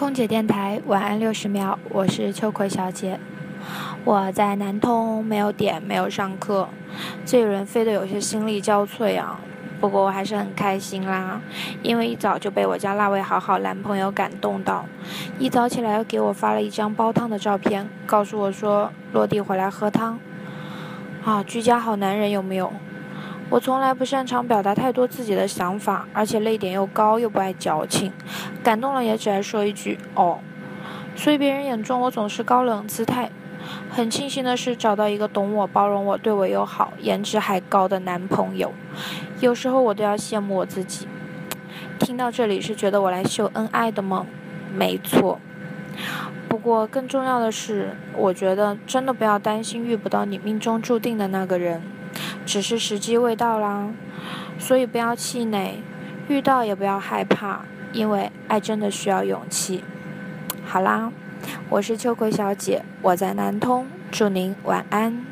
空姐电台晚安六十秒，我是秋葵小姐。我在南通，没有点，没有上课，这一轮飞得有些心力交瘁啊。不过我还是很开心啦，因为一早就被我家那位好好男朋友感动到，一早起来又给我发了一张煲汤的照片，告诉我说落地回来喝汤。啊，居家好男人有没有？我从来不擅长表达太多自己的想法，而且泪点又高，又不爱矫情，感动了也只爱说一句哦。所以别人眼中我总是高冷姿态。很庆幸的是找到一个懂我、包容我、对我又好、颜值还高的男朋友。有时候我都要羡慕我自己。听到这里是觉得我来秀恩爱的吗？没错。不过更重要的是，我觉得真的不要担心遇不到你命中注定的那个人。只是时机未到啦，所以不要气馁，遇到也不要害怕，因为爱真的需要勇气。好啦，我是秋葵小姐，我在南通，祝您晚安。